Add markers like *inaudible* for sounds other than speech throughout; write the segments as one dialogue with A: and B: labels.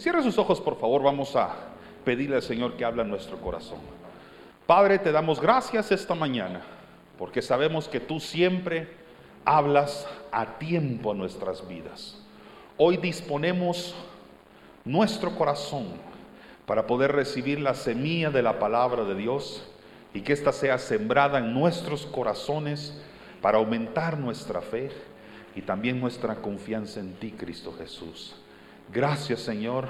A: Cierre sus ojos, por favor, vamos a pedirle al Señor que habla en nuestro corazón. Padre, te damos gracias esta mañana, porque sabemos que tú siempre hablas a tiempo a nuestras vidas. Hoy disponemos nuestro corazón para poder recibir la semilla de la palabra de Dios y que ésta sea sembrada en nuestros corazones para aumentar nuestra fe y también nuestra confianza en ti, Cristo Jesús. Gracias, Señor,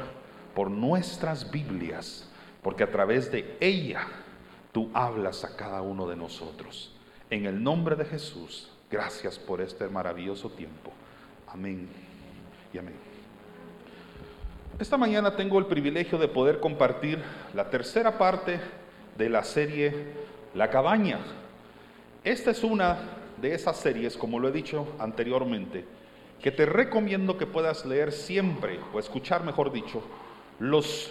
A: por nuestras Biblias, porque a través de ella tú hablas a cada uno de nosotros. En el nombre de Jesús, gracias por este maravilloso tiempo. Amén y amén. Esta mañana tengo el privilegio de poder compartir la tercera parte de la serie La cabaña. Esta es una de esas series, como lo he dicho anteriormente, que te recomiendo que puedas leer siempre, o escuchar mejor dicho, los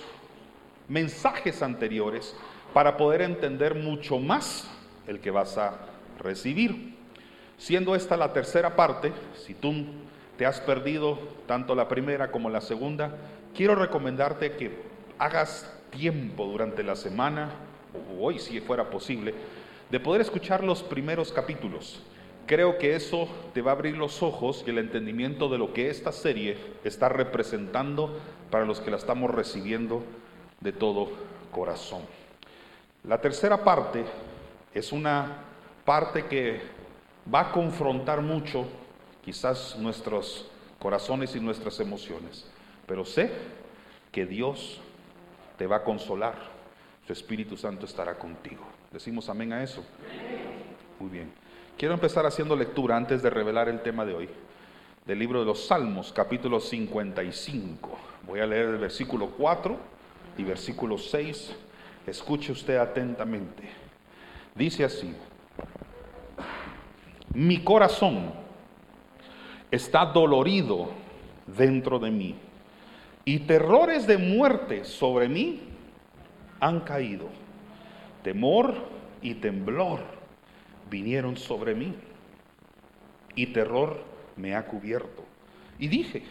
A: mensajes anteriores para poder entender mucho más el que vas a recibir. Siendo esta la tercera parte, si tú te has perdido tanto la primera como la segunda, quiero recomendarte que hagas tiempo durante la semana, o hoy si fuera posible, de poder escuchar los primeros capítulos. Creo que eso te va a abrir los ojos y el entendimiento de lo que esta serie está representando para los que la estamos recibiendo de todo corazón. La tercera parte es una parte que va a confrontar mucho quizás nuestros corazones y nuestras emociones, pero sé que Dios te va a consolar, su Espíritu Santo estará contigo. Decimos amén a eso. Muy bien. Quiero empezar haciendo lectura antes de revelar el tema de hoy, del libro de los Salmos, capítulo 55. Voy a leer el versículo 4 y versículo 6. Escuche usted atentamente. Dice así, mi corazón está dolorido dentro de mí y terrores de muerte sobre mí han caído. Temor y temblor vinieron sobre mí y terror me ha cubierto. Y dije,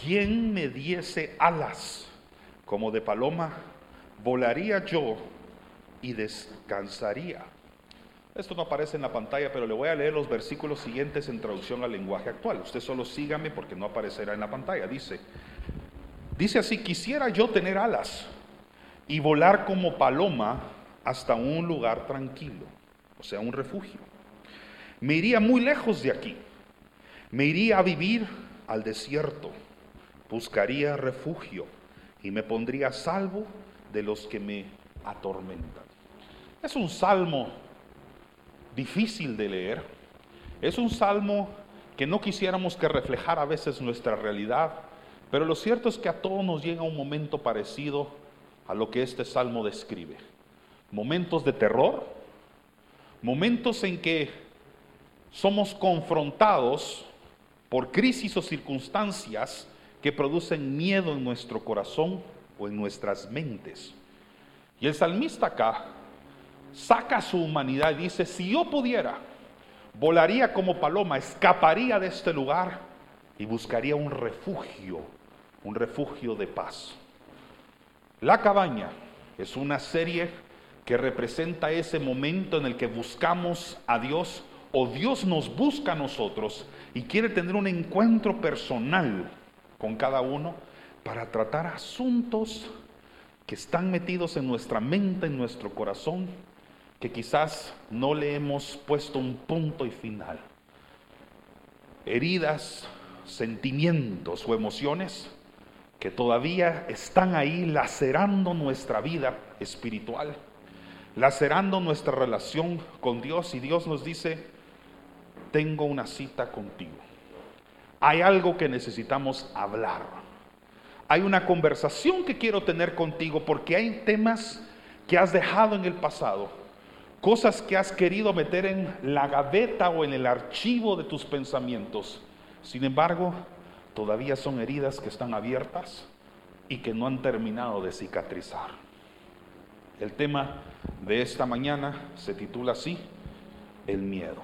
A: ¿quién me diese alas como de paloma? Volaría yo y descansaría. Esto no aparece en la pantalla, pero le voy a leer los versículos siguientes en traducción al lenguaje actual. Usted solo sígame porque no aparecerá en la pantalla. Dice, dice así, quisiera yo tener alas y volar como paloma hasta un lugar tranquilo, sea, un refugio. Me iría muy lejos de aquí. Me iría a vivir al desierto. Buscaría refugio y me pondría a salvo de los que me atormentan. Es un salmo difícil de leer. Es un salmo que no quisiéramos que reflejara a veces nuestra realidad, pero lo cierto es que a todos nos llega un momento parecido a lo que este salmo describe. Momentos de terror, momentos en que somos confrontados por crisis o circunstancias que producen miedo en nuestro corazón o en nuestras mentes. Y el salmista acá saca su humanidad y dice, si yo pudiera, volaría como paloma, escaparía de este lugar y buscaría un refugio, un refugio de paz. La cabaña es una serie que representa ese momento en el que buscamos a Dios o Dios nos busca a nosotros y quiere tener un encuentro personal con cada uno para tratar asuntos que están metidos en nuestra mente, en nuestro corazón, que quizás no le hemos puesto un punto y final. Heridas, sentimientos o emociones que todavía están ahí lacerando nuestra vida espiritual, lacerando nuestra relación con Dios y Dios nos dice, tengo una cita contigo. Hay algo que necesitamos hablar. Hay una conversación que quiero tener contigo porque hay temas que has dejado en el pasado, cosas que has querido meter en la gaveta o en el archivo de tus pensamientos. Sin embargo, todavía son heridas que están abiertas y que no han terminado de cicatrizar. El tema de esta mañana se titula así, el miedo.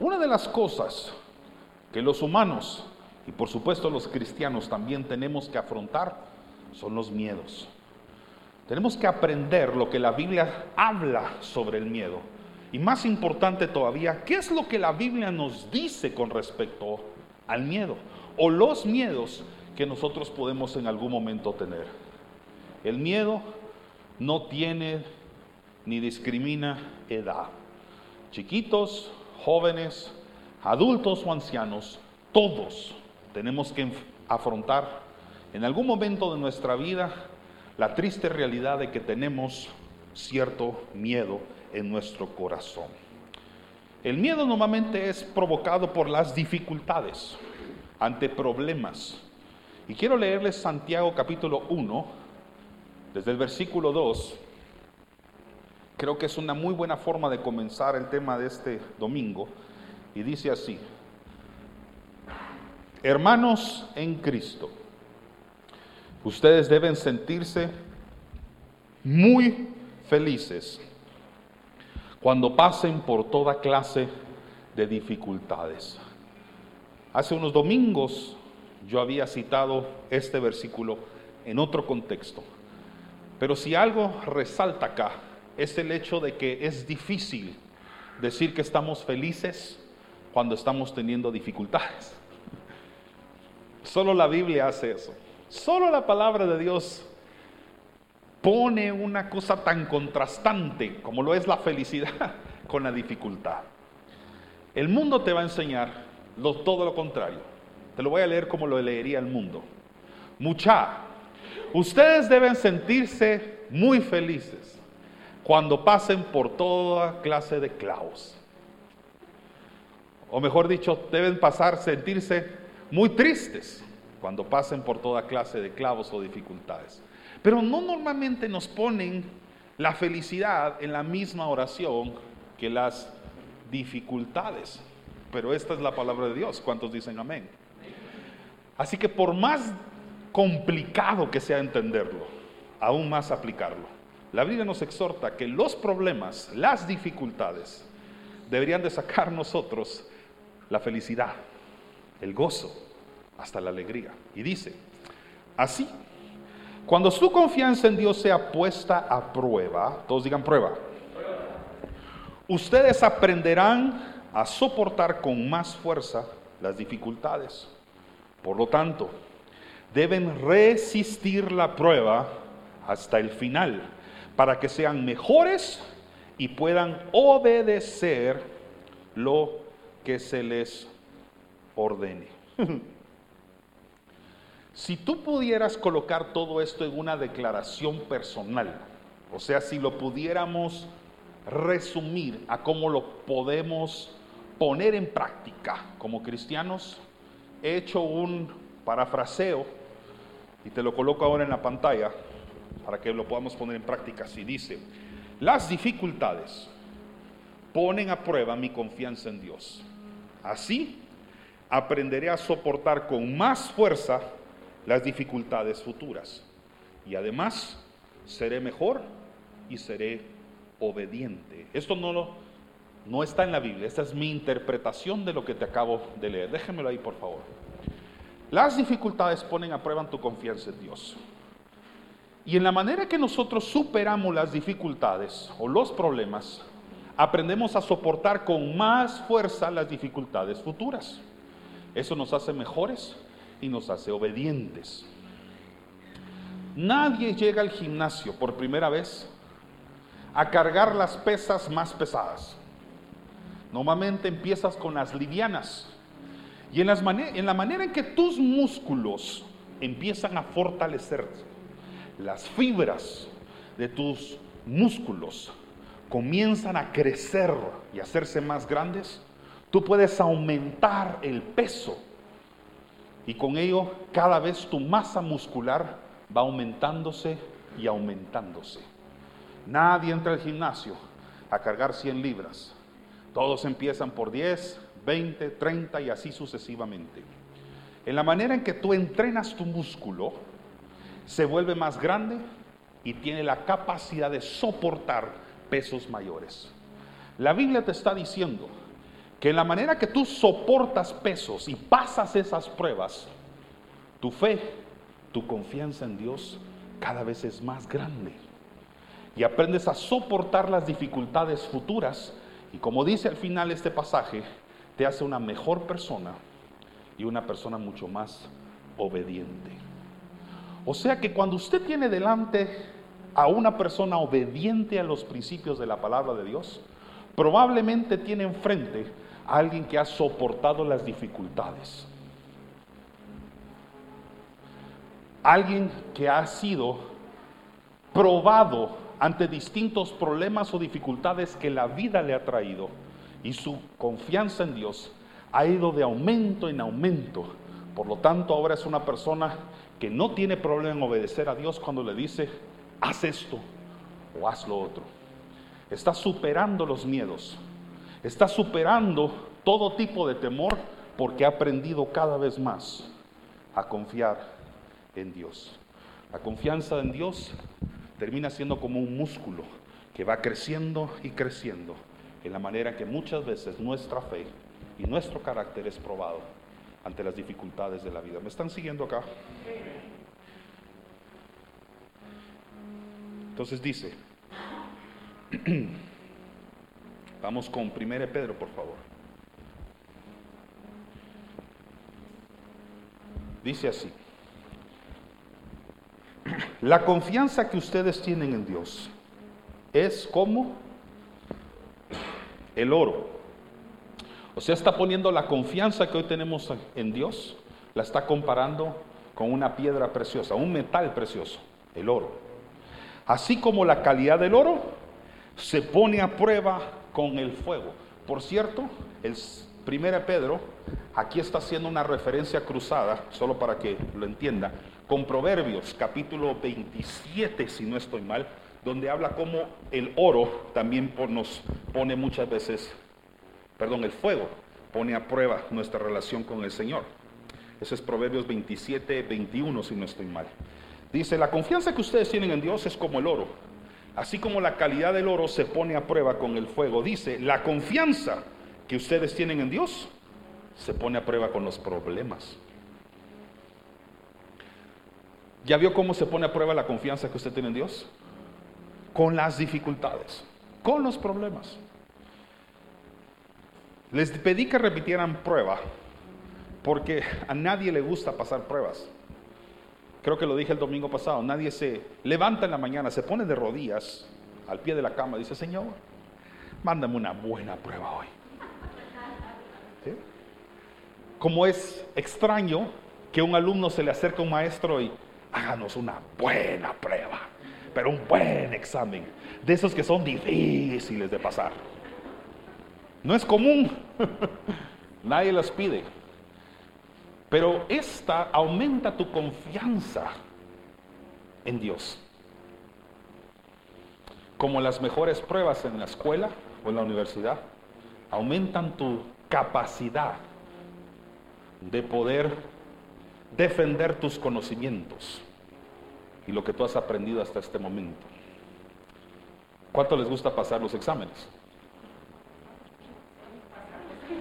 A: Una de las cosas que los humanos y por supuesto los cristianos también tenemos que afrontar son los miedos. Tenemos que aprender lo que la Biblia habla sobre el miedo. Y más importante todavía, ¿qué es lo que la Biblia nos dice con respecto al miedo? O los miedos que nosotros podemos en algún momento tener. El miedo no tiene ni discrimina edad. Chiquitos, jóvenes, adultos o ancianos, todos tenemos que afrontar en algún momento de nuestra vida la triste realidad de que tenemos cierto miedo en nuestro corazón. El miedo normalmente es provocado por las dificultades ante problemas. Y quiero leerles Santiago capítulo 1, desde el versículo 2. Creo que es una muy buena forma de comenzar el tema de este domingo. Y dice así, hermanos en Cristo, ustedes deben sentirse muy felices cuando pasen por toda clase de dificultades. Hace unos domingos yo había citado este versículo en otro contexto, pero si algo resalta acá es el hecho de que es difícil decir que estamos felices cuando estamos teniendo dificultades. Solo la Biblia hace eso. Solo la palabra de Dios pone una cosa tan contrastante como lo es la felicidad *laughs* con la dificultad. El mundo te va a enseñar todo lo contrario. Te lo voy a leer como lo leería el mundo. Mucha, ustedes deben sentirse muy felices cuando pasen por toda clase de clavos. O mejor dicho, deben pasar, sentirse muy tristes cuando pasen por toda clase de clavos o dificultades. Pero no normalmente nos ponen la felicidad en la misma oración que las dificultades. Pero esta es la palabra de Dios. ¿Cuántos dicen amén? Así que por más complicado que sea entenderlo, aún más aplicarlo. La Biblia nos exhorta que los problemas, las dificultades, deberían de sacar *laughs* nosotros la felicidad, el gozo, hasta la alegría. Y dice, así, cuando su confianza en Dios sea puesta a prueba, todos digan prueba, ustedes aprenderán a soportar con más fuerza las dificultades. Por lo tanto, deben resistir la prueba hasta el final para que sean mejores y puedan obedecer lo que se les ordene. *laughs* Si tú pudieras colocar todo esto en una declaración personal, o sea, si lo pudiéramos resumir a cómo lo podemos poner en práctica como cristianos, he hecho un parafraseo y te lo coloco ahora en la pantalla para que lo podamos poner en práctica. Si dice, las dificultades ponen a prueba mi confianza en Dios. Así aprenderé a soportar con más fuerza las dificultades futuras. Y además, seré mejor y seré obediente. Esto no, lo, no está en la Biblia, esta es mi interpretación de lo que te acabo de leer. Déjenmelo ahí, por favor. Las dificultades ponen a prueba tu confianza en Dios. Y en la manera que nosotros superamos las dificultades o los problemas, aprendemos a soportar con más fuerza las dificultades futuras. Eso nos hace mejores y nos hace obedientes. Nadie llega al gimnasio por primera vez a cargar las pesas más pesadas. Normalmente empiezas con las livianas. Y en, la manera en que tus músculos empiezan a fortalecerse, las fibras de tus músculos comienzan a crecer y hacerse más grandes, tú puedes aumentar el peso y con ello cada vez tu masa muscular va aumentándose y aumentándose. Nadie entra al gimnasio a cargar 100 libras. Todos empiezan por 10, 20, 30 y así sucesivamente. En la manera en que tú entrenas tu músculo, se vuelve más grande y tiene la capacidad de soportar pesos mayores. La Biblia te está diciendo que en la manera que tú soportas pesos y pasas esas pruebas, tu fe, tu confianza en Dios cada vez es más grande. Y aprendes a soportar las dificultades futuras. Y como dice al final este pasaje, te hace una mejor persona y una persona mucho más obediente. O sea que cuando usted tiene delante a una persona obediente a los principios de la palabra de Dios, probablemente tiene enfrente a alguien que ha soportado las dificultades. Alguien que ha sido probado ante distintos problemas o dificultades que la vida le ha traído y su confianza en Dios ha ido de aumento en aumento. Por lo tanto, ahora es una persona que no tiene problema en obedecer a Dios cuando le dice, haz esto o haz lo otro. Está superando los miedos, está superando todo tipo de temor porque ha aprendido cada vez más a confiar en Dios. La confianza en Dios termina siendo como un músculo que va creciendo y creciendo en la manera que muchas veces nuestra fe y nuestro carácter es probado ante las dificultades de la vida. ¿Me están siguiendo acá? Entonces dice, *clears throat* vamos con 1 Pedro, por favor. Dice así, *clears throat* la confianza que ustedes tienen en Dios es como el oro. O sea, está poniendo la confianza que hoy tenemos en Dios, la está comparando con una piedra preciosa, un metal precioso, el oro. Así como la calidad del oro se pone a prueba con el fuego. Por cierto, el 1 Pedro aquí está haciendo una referencia cruzada, solo para que lo entienda, con Proverbios capítulo 27, si no estoy mal, donde habla cómo el oro también nos pone muchas veces, perdón, el fuego pone a prueba nuestra relación con el Señor. Ese es Proverbios 27, 21, si no estoy mal. Dice, la confianza que ustedes tienen en Dios es como el oro. Así como la calidad del oro se pone a prueba con el fuego. Dice, la confianza que ustedes tienen en Dios se pone a prueba con los problemas. ¿Ya vio cómo se pone a prueba la confianza que usted tiene en Dios? Con las dificultades, con los problemas. Les pedí que repitieran prueba, porque a nadie le gusta pasar pruebas. Creo que lo dije el domingo pasado, nadie se levanta en la mañana, se pone de rodillas al pie de la cama y dice, Señor, mándame una buena prueba hoy. Como es extraño que un alumno se le acerque a un maestro y háganos una buena prueba, pero un buen examen, de esos que son difíciles de pasar. No es común, *laughs* nadie los pide. Pero esta aumenta tu confianza en Dios. Como las mejores pruebas en la escuela o en la universidad, aumentan tu capacidad de poder defender tus conocimientos y lo que tú has aprendido hasta este momento. ¿Cuánto les gusta pasar los exámenes?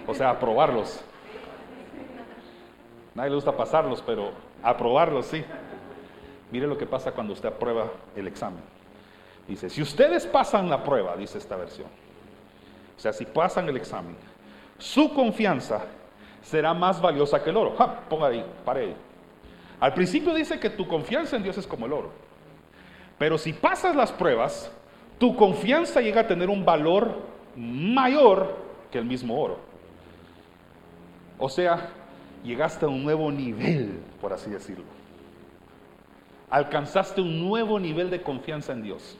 A: O sea, aprobarlos. Nadie le gusta pasarlos, pero aprobarlos sí. Mire lo que pasa cuando usted aprueba el examen. Dice, si ustedes pasan la prueba, dice esta versión, o sea, si pasan el examen, su confianza será más valiosa que el oro. Ja, ponga ahí, pare ahí. Al principio dice que tu confianza en Dios es como el oro. Pero si pasas las pruebas, tu confianza llega a tener un valor mayor que el mismo oro. O sea, llegaste a un nuevo nivel, por así decirlo. Alcanzaste un nuevo nivel de confianza en Dios.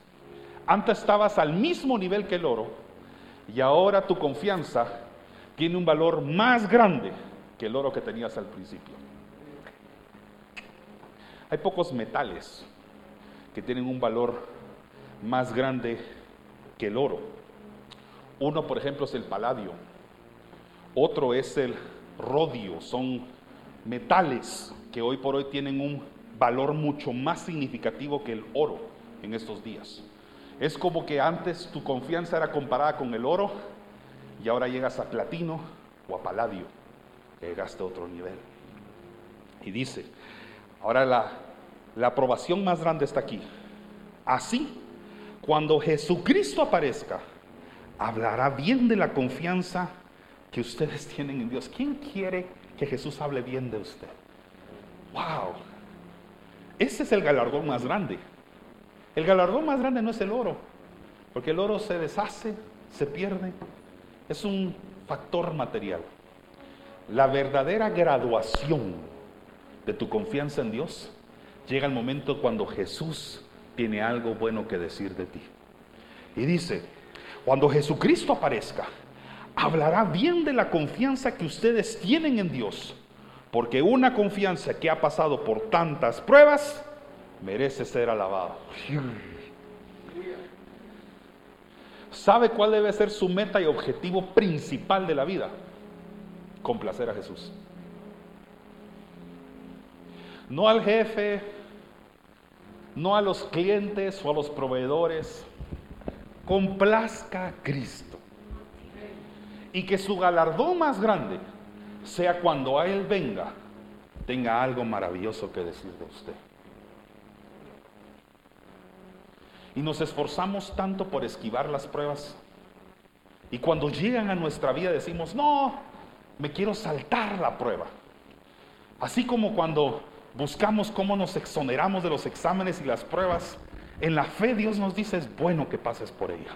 A: Antes estabas al mismo nivel que el oro y ahora tu confianza tiene un valor más grande que el oro que tenías al principio. Hay pocos metales que tienen un valor más grande que el oro. Uno, por ejemplo, es el paladio. Otro es el rodio, son metales que hoy por hoy tienen un valor mucho más significativo que el oro en estos días. Es como que antes tu confianza era comparada con el oro y ahora llegas a platino o a paladio, llegaste a otro nivel. Y dice, ahora la, la aprobación más grande está aquí. Así, cuando Jesucristo aparezca, hablará bien de la confianza que ustedes tienen en Dios. ¿Quién quiere que Jesús hable bien de usted? ¡Wow! Ese es el galardón más grande. El galardón más grande no es el oro, porque el oro se deshace, se pierde. Es un factor material. La verdadera graduación de tu confianza en Dios llega el momento cuando Jesús tiene algo bueno que decir de ti. Y dice, cuando Jesucristo aparezca, hablará bien de la confianza que ustedes tienen en Dios, porque una confianza que ha pasado por tantas pruebas merece ser alabada. ¿Sabe cuál debe ser su meta y objetivo principal de la vida? Complacer a Jesús. No al jefe, no a los clientes o a los proveedores. Complazca a Cristo. Y que su galardón más grande sea cuando a Él venga, tenga algo maravilloso que decir de usted. Y nos esforzamos tanto por esquivar las pruebas. Y cuando llegan a nuestra vida decimos, no, me quiero saltar la prueba. Así como cuando buscamos cómo nos exoneramos de los exámenes y las pruebas, en la fe Dios nos dice, es bueno que pases por ella.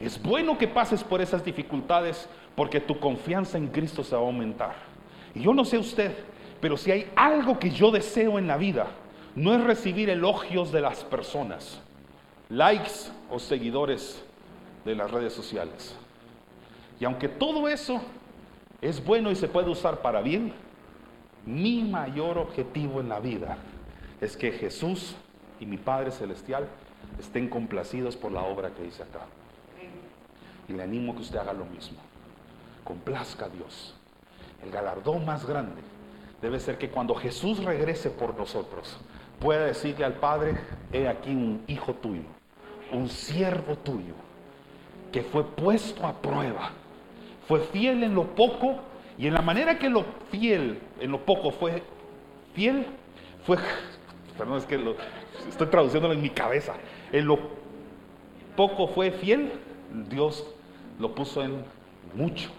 A: Es bueno que pases por esas dificultades porque tu confianza en Cristo se va a aumentar. Y yo no sé usted, pero si hay algo que yo deseo en la vida, no es recibir elogios de las personas, likes o seguidores de las redes sociales. Y aunque todo eso es bueno y se puede usar para bien, mi mayor objetivo en la vida es que Jesús y mi Padre Celestial estén complacidos por la obra que hice acá. Y le animo a que usted haga lo mismo. Complazca a Dios. El galardón más grande debe ser que cuando Jesús regrese por nosotros, pueda decirle al Padre, he aquí un hijo tuyo, un siervo tuyo, que fue puesto a prueba, fue fiel en lo poco y en la manera que lo fiel, en lo poco fue fiel, fue, *laughs* perdón, es que lo, estoy traduciéndolo en mi cabeza, en lo poco fue fiel, Dios lo puso en mucho.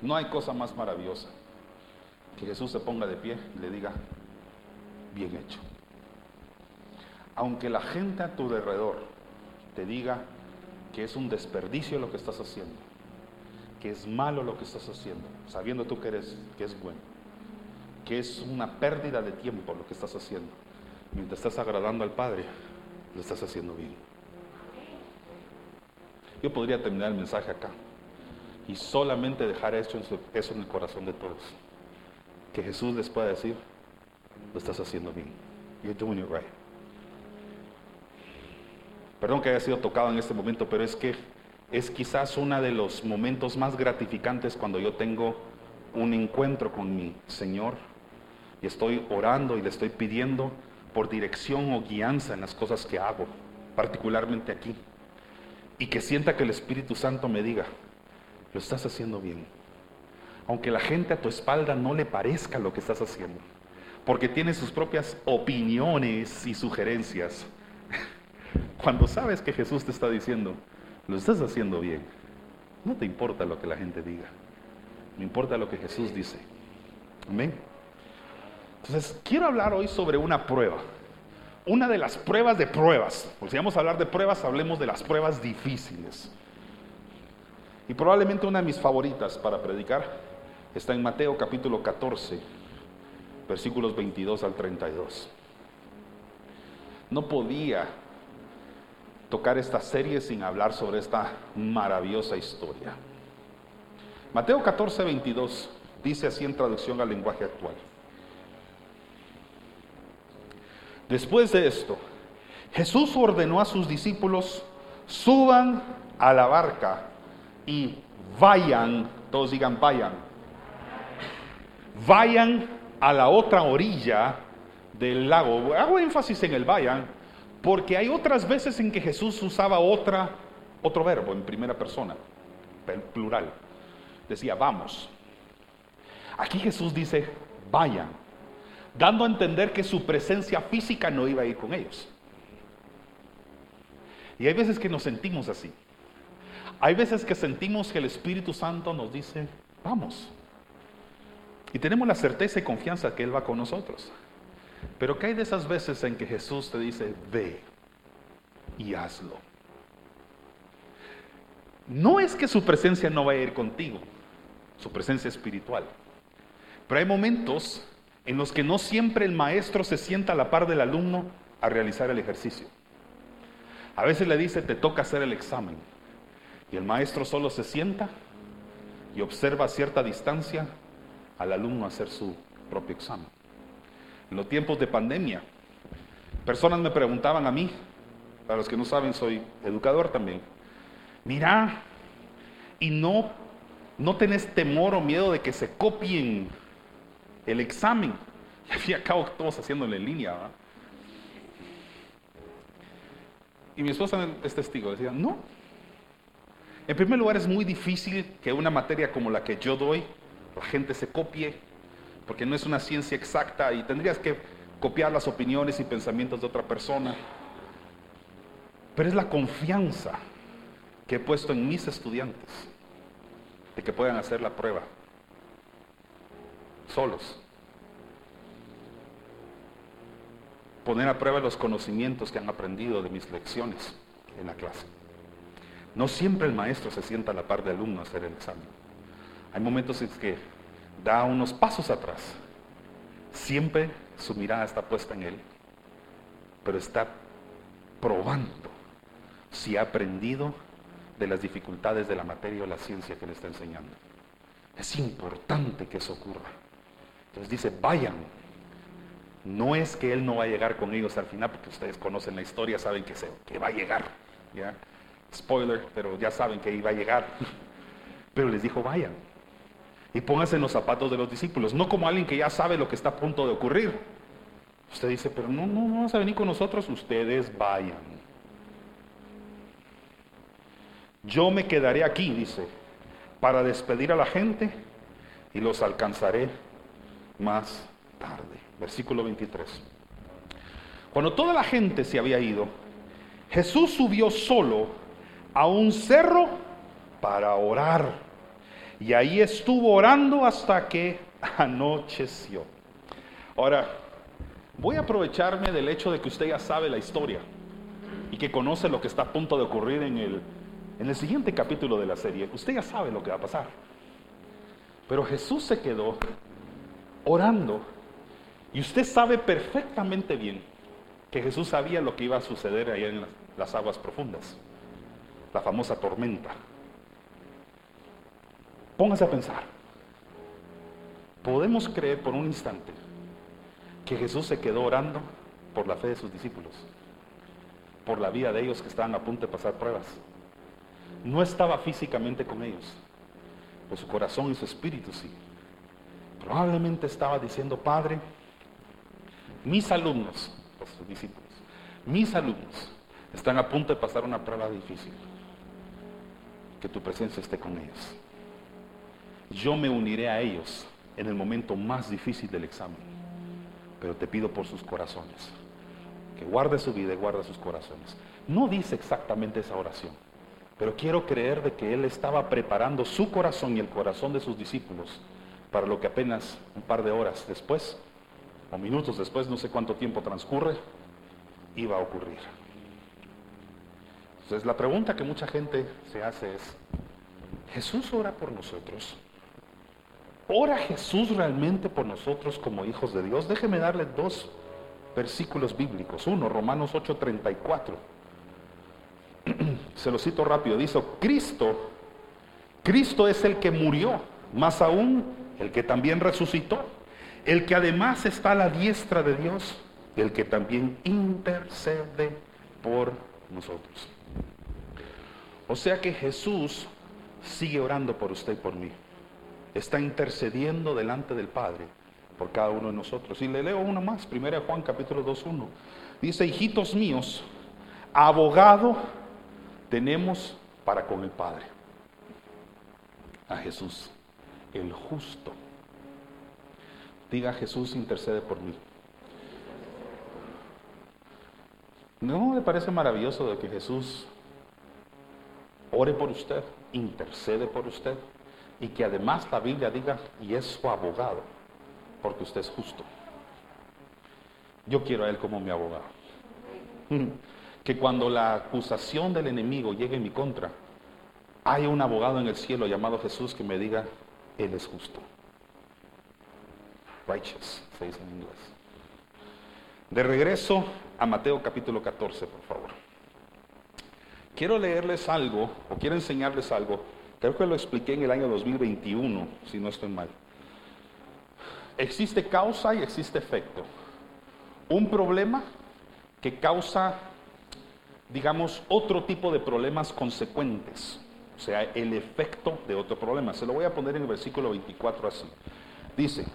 A: No hay cosa más maravillosa que Jesús se ponga de pie y le diga, bien hecho. Aunque la gente a tu alrededor te diga que es un desperdicio lo que estás haciendo, que es malo lo que estás haciendo, sabiendo tú que eres que es bueno, que es una pérdida de tiempo lo que estás haciendo, mientras estás agradando al Padre, lo estás haciendo bien. Yo podría terminar el mensaje acá y solamente dejar eso en, eso en el corazón de todos. Que Jesús les pueda decir, lo estás haciendo bien. You're doing it right. Perdón que haya sido tocado en este momento, pero es que es quizás uno de los momentos más gratificantes cuando yo tengo un encuentro con mi Señor y estoy orando y le estoy pidiendo por dirección o guianza en las cosas que hago, particularmente aquí. Y que sienta que el Espíritu Santo me diga, lo estás haciendo bien. Aunque la gente a tu espalda no le parezca lo que estás haciendo, porque tiene sus propias opiniones y sugerencias. Cuando sabes que Jesús te está diciendo, lo estás haciendo bien, no te importa lo que la gente diga, no importa lo que Jesús dice. Amén. Entonces, quiero hablar hoy sobre una prueba. Una de las pruebas de pruebas. Porque si vamos a hablar de pruebas, hablemos de las pruebas difíciles. Y probablemente una de mis favoritas para predicar está en Mateo capítulo 14, versículos 22 al 32. No podía tocar esta serie sin hablar sobre esta maravillosa historia. Mateo 14, 22 dice así en traducción al lenguaje actual. Después de esto, Jesús ordenó a sus discípulos, suban a la barca y vayan, todos digan vayan, vayan a la otra orilla del lago. Hago énfasis en el vayan Porque hay otras veces en que Jesús usaba otro verbo en primera persona, plural. Decía, vamos. Aquí Jesús dice, vayan, dando a entender que su presencia física no iba a ir con ellos. Y hay veces que nos sentimos así. Hay veces que sentimos que el Espíritu Santo nos dice, vamos. Y tenemos la certeza y confianza que Él va con nosotros. Pero ¿qué hay de esas veces en que Jesús te dice, ve y hazlo? No es que su presencia no vaya a ir contigo, su presencia espiritual. Pero hay momentos en los que no siempre el maestro se sienta a la par del alumno a realizar el ejercicio. A veces le dice, te toca hacer el examen. Y el maestro solo se sienta y observa a cierta distancia al alumno hacer su propio examen en los tiempos de pandemia. Personas me preguntaban a mí, para los que no saben, soy educador también. Mira, y no, no tenés temor o miedo de que se copien el examen. *laughs* Y al fin y al cabo todos haciéndolo en línea. Y mi esposa es testigo, decía, no. En primer lugar es muy difícil que una materia como la que yo doy, la gente se copie porque no es una ciencia exacta y tendrías que copiar las opiniones y pensamientos de otra persona. Pero es la confianza que he puesto en mis estudiantes de que puedan hacer la prueba solos. Poner a prueba los conocimientos que han aprendido de mis lecciones en la clase. No siempre el maestro se sienta a la par del alumno a hacer el examen. Hay momentos en que da unos pasos atrás. Siempre su mirada está puesta en Él, pero está probando si ha aprendido de las dificultades de la materia o la ciencia que le está enseñando. Es importante que eso ocurra. Entonces dice, vayan. No es que Él no va a llegar con ellos al final, porque ustedes conocen la historia, saben que, se, que va a llegar. ¿ya? Spoiler, pero ya saben que iba a llegar. *laughs* Pero les dijo, vayan. Y póngase en los zapatos de los discípulos, no como alguien que ya sabe lo que está a punto de ocurrir. Usted dice, pero no, no, no vas a venir con nosotros, ustedes vayan. Yo me quedaré aquí, dice, para despedir a la gente y los alcanzaré más tarde. Versículo 23. Cuando toda la gente se había ido, Jesús subió solo a un cerro para orar y ahí estuvo orando hasta que anocheció. Ahora, voy a aprovecharme del hecho de que usted ya sabe la historia y que conoce lo que está a punto de ocurrir en el, en el siguiente capítulo de la serie. Usted ya sabe lo que va a pasar. Pero Jesús se quedó orando y usted sabe perfectamente bien que Jesús sabía lo que iba a suceder allá en las aguas profundas, la famosa tormenta. Póngase a pensar. Podemos creer por un instante que Jesús se quedó orando por la fe de sus discípulos, por la vida de ellos que estaban a punto de pasar pruebas. No estaba físicamente con ellos, por su corazón y su espíritu sí. Probablemente estaba diciendo, Padre, mis alumnos, sus discípulos, mis alumnos están a punto de pasar una prueba difícil. Que tu presencia esté con ellos yo me uniré a ellos en el momento más difícil del examen. Pero te pido por sus corazones, que guarde su vida y guarde sus corazones. No dice exactamente esa oración, pero quiero creer de que Él estaba preparando su corazón y el corazón de sus discípulos para lo que apenas un par de horas después, o minutos después, no sé cuánto tiempo transcurre, iba a ocurrir. Entonces la pregunta que mucha gente se hace es, ¿Jesús ora por nosotros? ¿Ora Jesús realmente por nosotros como hijos de Dios? Déjeme darle dos versículos bíblicos. Uno, Romanos 8:34. *clears throat* Se lo cito rápido. Dice, Cristo, Cristo es el que murió, más aún el que también resucitó, el que además está a la diestra de Dios, el que también intercede por nosotros. O sea que Jesús sigue orando por usted y por mí está intercediendo delante del Padre por cada uno de nosotros. Y le leo una más, 1 Juan capítulo 2.1. Dice, hijitos míos, abogado tenemos para con el Padre? A Jesús, el justo. Diga Jesús intercede por mí. ¿No le parece maravilloso de que Jesús ore por usted, intercede por usted y que además la Biblia diga y es su abogado porque usted es justo? Yo quiero a Él como mi abogado. Que cuando la acusación del enemigo llegue en mi contra, hay un abogado en el cielo llamado Jesús que me diga, Él es justo. Righteous, se dice en inglés. De regreso a Mateo capítulo 14, por favor. Quiero leerles algo, o quiero enseñarles algo. Creo que lo expliqué en el año 2021, si no estoy mal. Existe causa y existe efecto. Un problema que causa, digamos, otro tipo de problemas consecuentes. O sea, el efecto de otro problema. Se lo voy a poner en el versículo 24 así. Dice,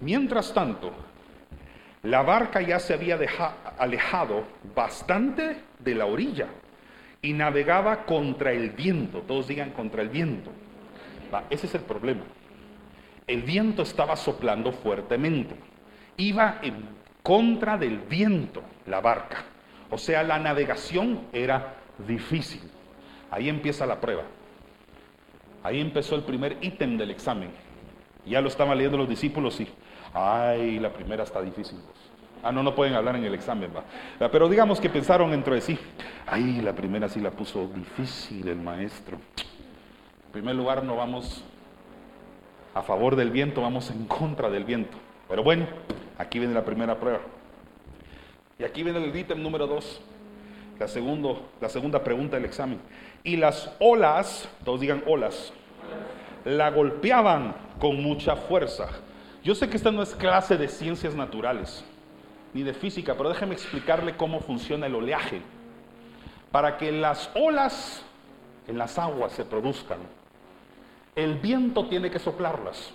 A: mientras tanto, la barca ya se había alejado bastante de la orilla y navegaba contra el viento. Todos digan contra el viento. ese es el problema. El viento estaba soplando fuertemente. Iba en contra del viento la barca. O sea, la navegación era difícil. Ahí empieza la prueba. Ahí empezó el primer ítem del examen. Ya lo estaban leyendo los discípulos y Ay, la primera está difícil. Ah, no, no pueden hablar en el examen, va. Ah, pero digamos que pensaron entre sí. Ay, la primera sí la puso difícil el maestro. En primer lugar, no vamos a favor del viento, vamos en contra del viento. Pero bueno, aquí viene la primera prueba. Y aquí viene el ítem número dos, la, segundo, la segunda pregunta del examen. Y las olas, todos digan olas, la golpeaban con mucha fuerza yo sé que esta no es clase de ciencias naturales, ni de física, pero déjeme explicarle cómo funciona el oleaje. Para que las olas en las aguas se produzcan, el viento tiene que soplarlas.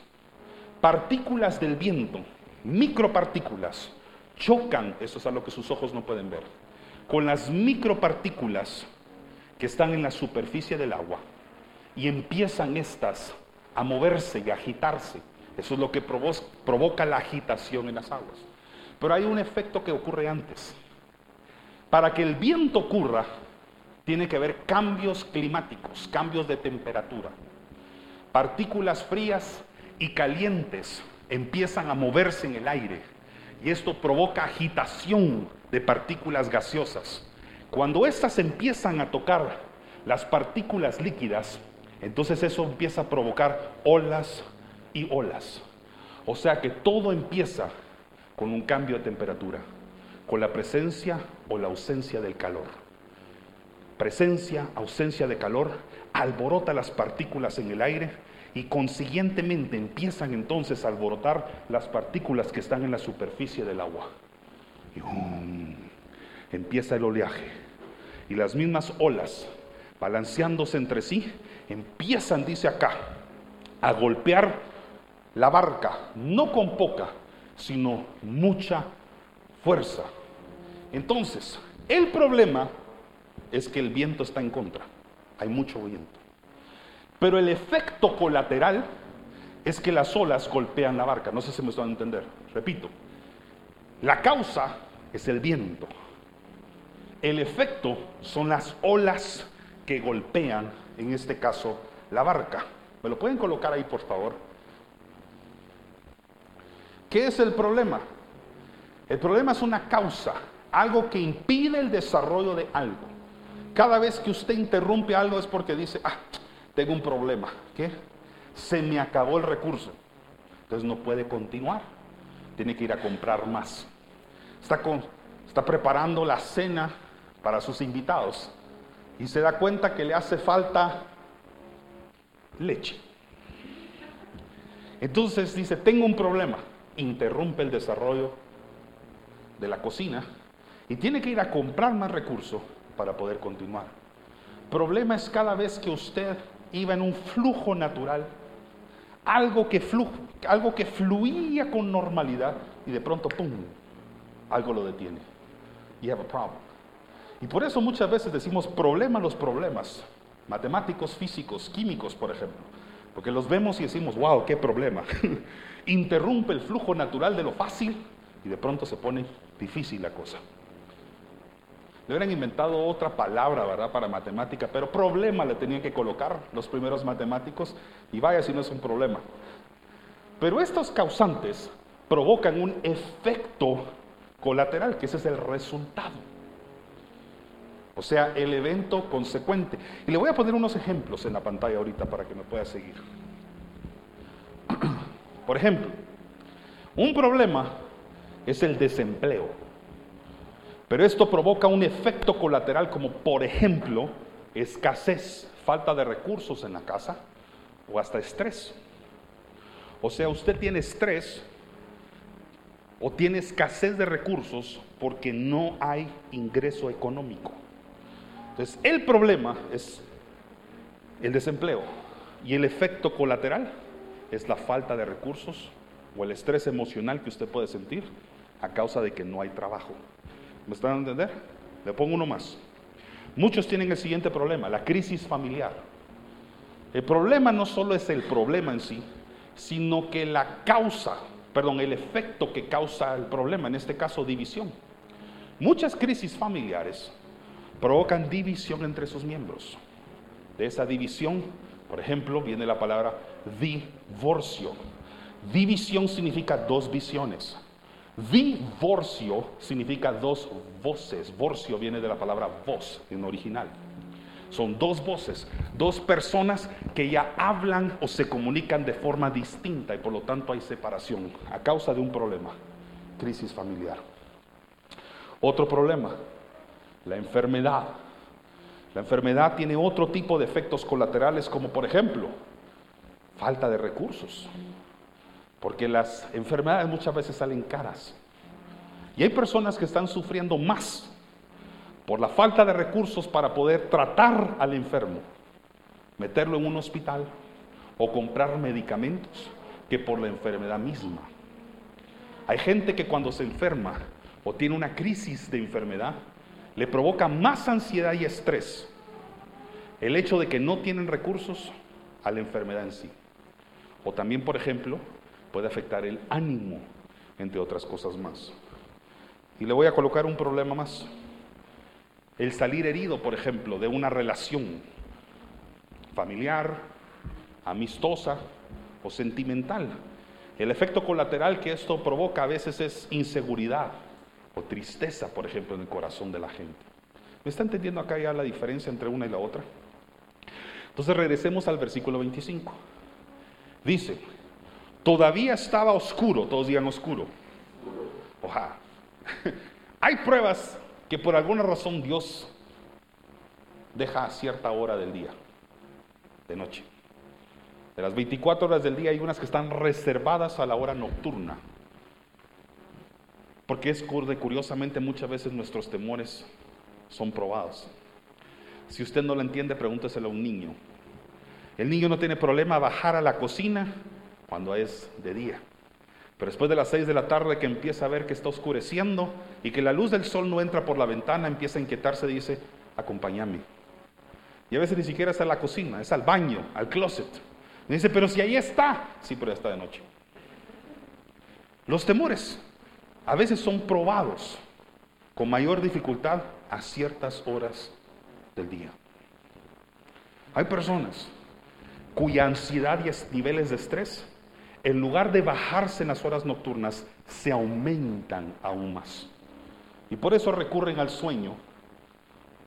A: Partículas del viento, micropartículas, chocan, eso es algo que sus ojos no pueden ver, con las micropartículas que están en la superficie del agua y empiezan estas a moverse y a agitarse eso es lo que provoca la agitación en las aguas. Pero hay un efecto que ocurre antes. Para que el viento ocurra, tiene que haber cambios climáticos, cambios de temperatura. Partículas frías y calientes empiezan a moverse en el aire y esto provoca agitación de partículas gaseosas. Cuando estas empiezan a tocar las partículas líquidas, entonces eso empieza a provocar olas y olas. O sea que todo empieza con un cambio de temperatura, con la presencia o la ausencia del calor. Presencia, ausencia de calor, alborota las partículas en el aire y consiguientemente empiezan entonces a alborotar las partículas que están en la superficie del agua. Y empieza el oleaje y las mismas olas, balanceándose entre sí, empiezan, dice acá, a golpear la barca, no con poca, sino mucha fuerza. Entonces, el problema es que el viento está en contra, hay mucho viento. Pero el efecto colateral es que las olas golpean la barca, no sé si me están a entender, repito, la causa es el viento, el efecto son las olas que golpean, en este caso, la barca. ¿Me lo pueden colocar ahí, por favor? ¿Qué es el problema? El problema es una causa, algo que impide el desarrollo de algo. Cada vez que usted interrumpe algo es porque dice, ah, tengo un problema. ¿Qué? Se me acabó el recurso. Entonces no puede continuar. Tiene que ir a comprar más. Está, está preparando la cena para sus invitados y se da cuenta que le hace falta leche. Entonces dice, tengo un problema interrumpe el desarrollo de la cocina y tiene que ir a comprar más recursos para poder continuar. Problema es cada vez que usted iba en un flujo natural, algo que, algo que fluía con normalidad y de pronto, ¡pum!, algo lo detiene. You have a problem. Y por eso muchas veces decimos problema los problemas, matemáticos, físicos, químicos, por ejemplo. Porque los vemos y decimos, wow, qué problema. *laughs* Interrumpe el flujo natural de lo fácil y de pronto se pone difícil la cosa. Le hubieran inventado otra palabra, ¿verdad?, para matemática, pero problema le tenían que colocar los primeros matemáticos y vaya si no es un problema. Pero estos causantes provocan un efecto colateral, que ese es el resultado. O sea, el evento consecuente. Y le voy a poner unos ejemplos en la pantalla ahorita para que me pueda seguir. *clears throat* Por ejemplo, un problema es el desempleo. Pero esto provoca un efecto colateral como, por ejemplo, escasez, falta de recursos en la casa o hasta estrés. O sea, usted tiene estrés o tiene escasez de recursos porque no hay ingreso económico. Entonces, el problema es el desempleo y el efecto colateral es la falta de recursos o el estrés emocional que usted puede sentir a causa de que no hay trabajo. ¿Me están a entender? Le pongo uno más. Muchos tienen el siguiente problema, la crisis familiar. El problema no solo es el problema en sí, sino que la causa, perdón, el efecto que causa el problema, en este caso división. Muchas crisis familiares provocan división entre sus miembros. De esa división, por ejemplo, viene la palabra divorcio. División significa dos visiones. Divorcio significa dos voces. Vorcio viene de la palabra voz en original. Son dos voces, dos personas que ya hablan o se comunican de forma distinta y por lo tanto hay separación a causa de un problema, crisis familiar. Otro problema, la enfermedad. La enfermedad tiene otro tipo de efectos colaterales como por ejemplo falta de recursos. Porque las enfermedades muchas veces salen caras. Y hay personas que están sufriendo más por la falta de recursos para poder tratar al enfermo, meterlo en un hospital o comprar medicamentos que por la enfermedad misma. Hay gente que cuando se enferma o tiene una crisis de enfermedad, le provoca más ansiedad y estrés el hecho de que no tienen recursos a la enfermedad en sí. O también, por ejemplo, puede afectar el ánimo, entre otras cosas más. Y le voy a colocar un problema más. El salir herido, por ejemplo, de una relación familiar, amistosa o sentimental. El efecto colateral que esto provoca a veces es inseguridad, o tristeza, por ejemplo, en el corazón de la gente. ¿Me está entendiendo acá ya la diferencia entre una y la otra? Entonces regresemos al versículo 25. Dice, todavía estaba oscuro, todos digan oscuro. Ojalá. *laughs* Hay pruebas que por alguna razón Dios deja a cierta hora del día, de noche. De las 24 horas del día hay unas que están reservadas a la hora nocturna. Porque es curiosamente muchas veces nuestros temores son probados. Si usted no lo entiende, pregúnteselo a un niño. El niño no tiene problema bajar a la cocina cuando es de día. Pero después de las 6 de la tarde que empieza a ver que está oscureciendo y que la luz del sol no entra por la ventana, empieza a inquietarse y dice, acompáñame. Y a veces ni siquiera es a la cocina, es al baño, al closet. Y dice, pero si ahí está, sí, pero ya está de noche. Los temores a veces son probados con mayor dificultad a ciertas horas del día. Hay personas cuya ansiedad y niveles de estrés, en lugar de bajarse en las horas nocturnas, se aumentan aún más. Y por eso recurren al sueño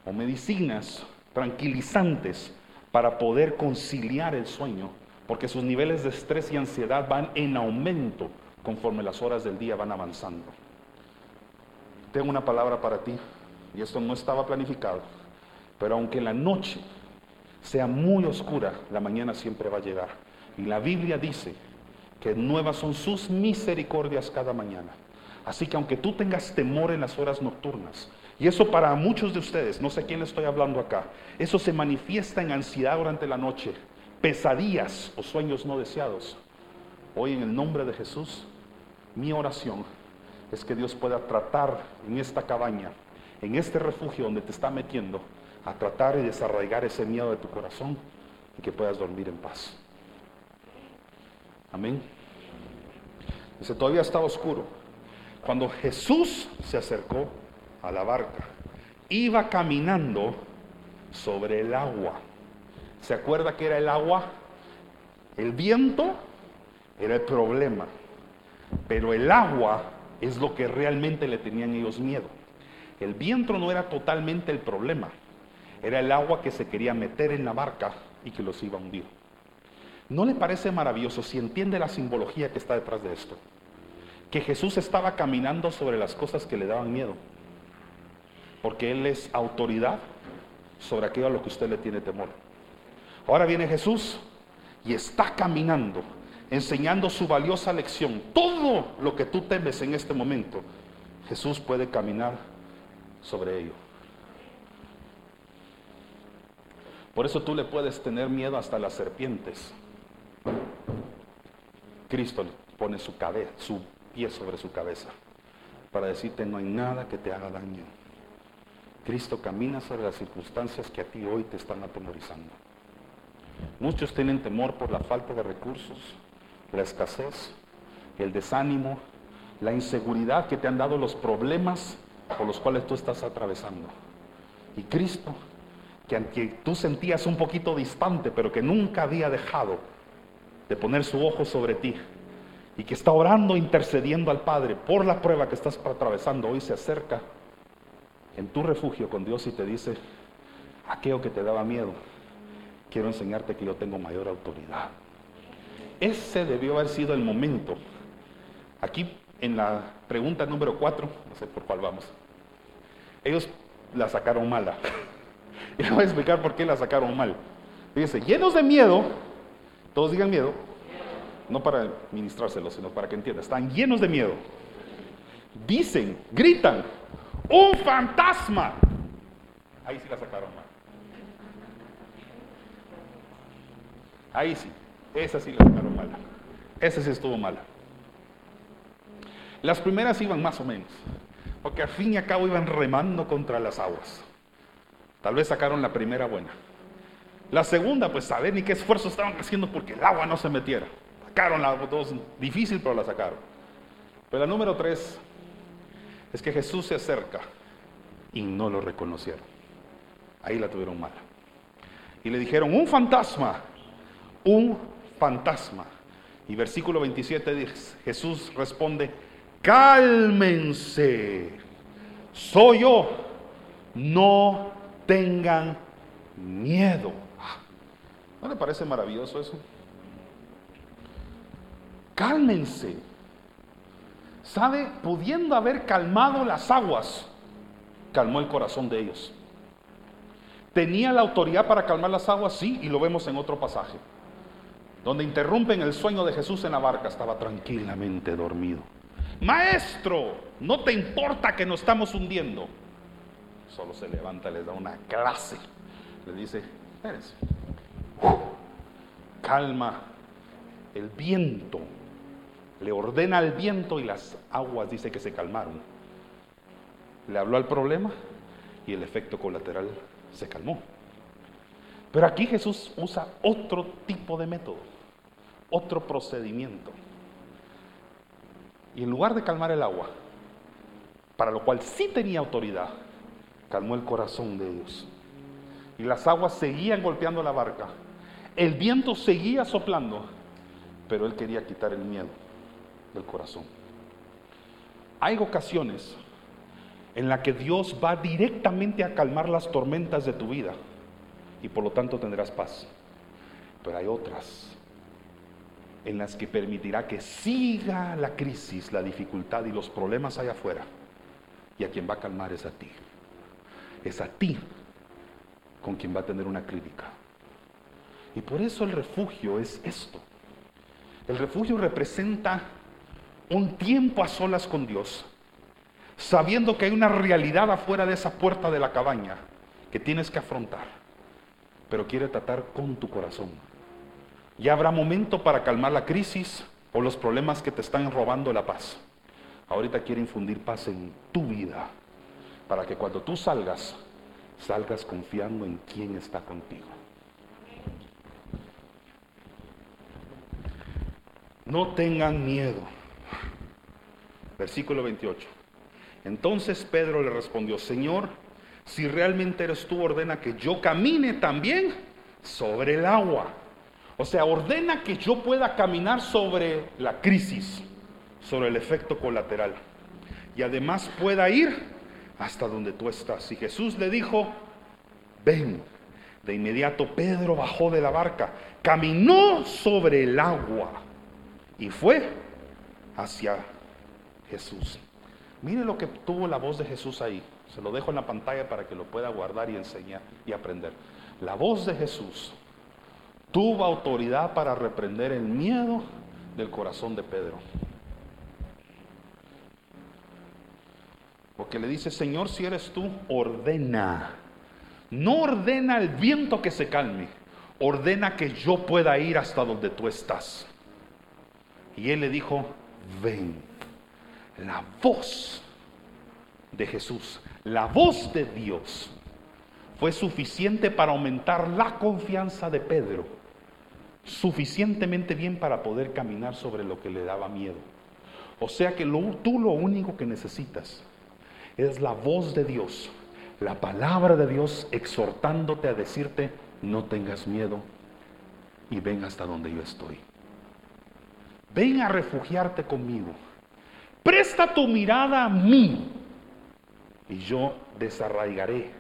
A: o medicinas tranquilizantes para poder conciliar el sueño, porque sus niveles de estrés y ansiedad van en aumento conforme las horas del día van avanzando. Tengo una palabra para ti, y esto no estaba planificado, pero aunque la noche sea muy oscura, la mañana siempre va a llegar. Y la Biblia dice que nuevas son sus misericordias cada mañana. Así que aunque tú tengas temor en las horas nocturnas, y eso para muchos de ustedes, no sé quién estoy hablando acá, eso se manifiesta en ansiedad durante la noche, pesadillas o sueños no deseados. Hoy en el nombre de Jesús mi oración es que Dios pueda tratar en esta cabaña en este refugio donde te está metiendo a tratar y desarraigar ese miedo de tu corazón y que puedas dormir en paz. Amén. Dice, todavía estaba oscuro. Cuando Jesús se acercó a la barca, iba caminando sobre el agua. ¿Se acuerda que era el agua? El viento era el problema, pero el agua es lo que realmente le tenían ellos miedo. El viento no era totalmente el problema, era el agua que se quería meter en la barca y que los iba a hundir. ¿No le parece maravilloso si entiende la simbología que está detrás de esto? Que Jesús estaba caminando sobre las cosas que le daban miedo, porque Él es autoridad sobre aquello a lo que usted le tiene temor. Ahora viene Jesús y está caminando, enseñando su valiosa lección. Todo lo que tú temes en este momento, Jesús puede caminar sobre ello. Por eso tú le puedes tener miedo hasta las serpientes. Cristo pone su, pie sobre su cabeza para decirte no hay nada que te haga daño. Cristo camina sobre las circunstancias que a ti hoy te están atemorizando. Muchos tienen temor por la falta de recursos, la escasez, el desánimo, la inseguridad que te han dado los problemas por los cuales tú estás atravesando. Y Cristo, que aunque tú sentías un poquito distante, pero que nunca había dejado de poner su ojo sobre ti, y que está orando, intercediendo al Padre por la prueba que estás atravesando, hoy se acerca en tu refugio con Dios y te dice, aquello que te daba miedo, quiero enseñarte que yo tengo mayor autoridad. Ese debió haber sido el momento. Aquí en la pregunta número 4, no sé por cuál vamos, ellos la sacaron mala. *laughs* y les voy a explicar por qué la sacaron mal. Fíjense, llenos de miedo, todos digan miedo, no para ministrárselo, sino para que entiendan, están llenos de miedo. Dicen, gritan, un fantasma. Ahí sí la sacaron mal. Ahí sí, esa sí la sacaron mala. Esa sí estuvo mala. Las primeras iban más o menos, porque al fin y al cabo iban remando contra las aguas. Tal vez sacaron la primera buena. La segunda, pues saber ni qué esfuerzo estaban haciendo porque el agua no se metiera. Sacaron la dos, difícil, pero la sacaron. Pero la número tres es que Jesús se acerca y no lo reconocieron. Ahí la tuvieron mala. Y le dijeron, un fantasma un fantasma. Y versículo 27 dice, Jesús responde, cálmense, soy yo, no tengan miedo. ¿No le parece maravilloso eso? Cálmense. ¿Sabe? Pudiendo haber calmado las aguas, calmó el corazón de ellos. ¿Tenía la autoridad para calmar las aguas? Sí, y lo vemos en otro pasaje donde interrumpen el sueño de Jesús en la barca, estaba tranquilamente dormido. Maestro, no te importa que nos estamos hundiendo. Solo se levanta, les da una clase. Le dice, espérense. Calma el viento. Le ordena al viento y las aguas dice que se calmaron. Le habló al problema y el efecto colateral se calmó. Pero aquí Jesús usa otro tipo de método, otro procedimiento. Y en lugar de calmar el agua, para lo cual sí tenía autoridad, calmó el corazón de ellos. Y las aguas seguían golpeando la barca. El viento seguía soplando, pero él quería quitar el miedo del corazón. Hay ocasiones en las que Dios va directamente a calmar las tormentas de tu vida y por lo tanto tendrás paz. Pero hay otras en las que permitirá que siga la crisis, la dificultad y los problemas allá afuera. Y a quien va a calmar es a ti. Es a ti con quien va a tener una clínica. Y por eso el refugio es esto. El refugio representa un tiempo a solas con Dios, sabiendo que hay una realidad afuera de esa puerta de la cabaña que tienes que afrontar pero quiere tratar con tu corazón. Ya habrá momento para calmar la crisis o los problemas que te están robando la paz. Ahorita quiere infundir paz en tu vida. para que cuando tú salgas, salgas confiando en quién está contigo. No tengan miedo. Versículo 28. Entonces Pedro le respondió, Señor, si realmente eres tú, ordena que yo camine también sobre el agua. O sea, ordena que yo pueda caminar sobre la crisis, sobre el efecto colateral. Y además pueda ir hasta donde tú estás. Y Jesús le dijo, ven. De inmediato Pedro bajó de la barca, caminó sobre el agua y fue hacia Jesús. Mire lo que tuvo la voz de Jesús ahí. Se lo dejo en la pantalla para que lo pueda guardar y enseñar y aprender. La voz de Jesús tuvo autoridad para reprender el miedo del corazón de Pedro. Porque le dice, Señor, si eres tú, ordena. No ordena el viento que se calme, ordena que yo pueda ir hasta donde tú estás. Y él le dijo, ven. La voz de Jesús, la voz de Dios, fue suficiente para aumentar la confianza de Pedro, suficientemente bien para poder caminar sobre lo que le daba miedo. O sea que tú lo único que necesitas es la voz de Dios, la palabra de Dios exhortándote a decirte, no tengas miedo y ven hasta donde yo estoy. Ven a refugiarte conmigo. Presta tu mirada a mí y yo desarraigaré,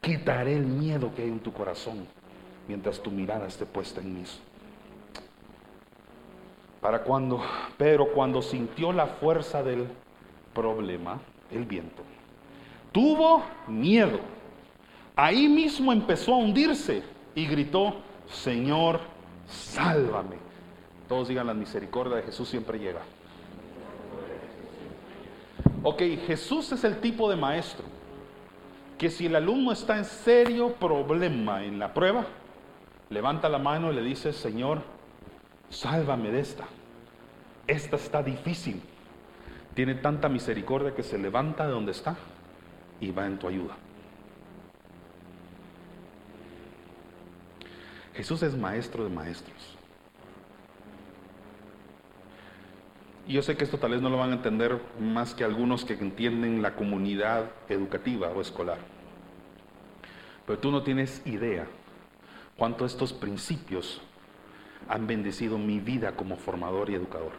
A: quitaré el miedo que hay en tu corazón mientras tu mirada esté puesta en mí. Para cuando, pero cuando sintió la fuerza del problema, el viento, tuvo miedo. Ahí mismo empezó a hundirse y gritó, Señor, sálvame. Todos digan la misericordia de Jesús siempre llega. Ok, Jesús es el tipo de maestro que si el alumno está en serio problema en la prueba, levanta la mano y le dice, Señor, sálvame de esta. Esta está difícil. Tiene tanta misericordia que se levanta de donde está y va en tu ayuda. Jesús es maestro de maestros. Yo sé que esto tal vez no lo van a entender más que algunos que entienden la comunidad educativa o escolar. Pero tú no tienes idea cuánto estos principios han bendecido mi vida como formador y educador.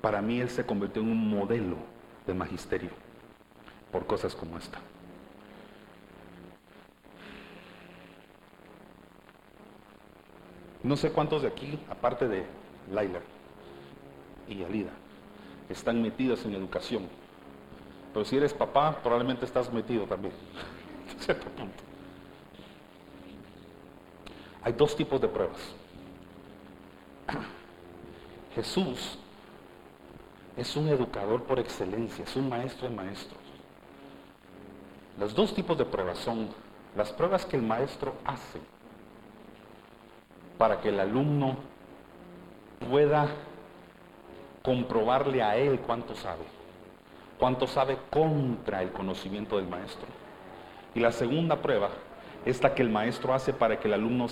A: Para mí Él se convirtió en un modelo de magisterio por cosas como esta. No sé cuántos de aquí, aparte de Laila, y Alida están metidas en educación. Pero si eres papá, probablemente estás metido también. *laughs* Hay dos tipos de pruebas. *clears throat* Jesús es un educador por excelencia, es un maestro de maestros. Los dos tipos de pruebas son las pruebas que el maestro hace para que el alumno pueda comprobarle a él cuánto sabe, cuánto sabe contra el conocimiento del maestro. Y la segunda prueba es la que el maestro hace para que el alumno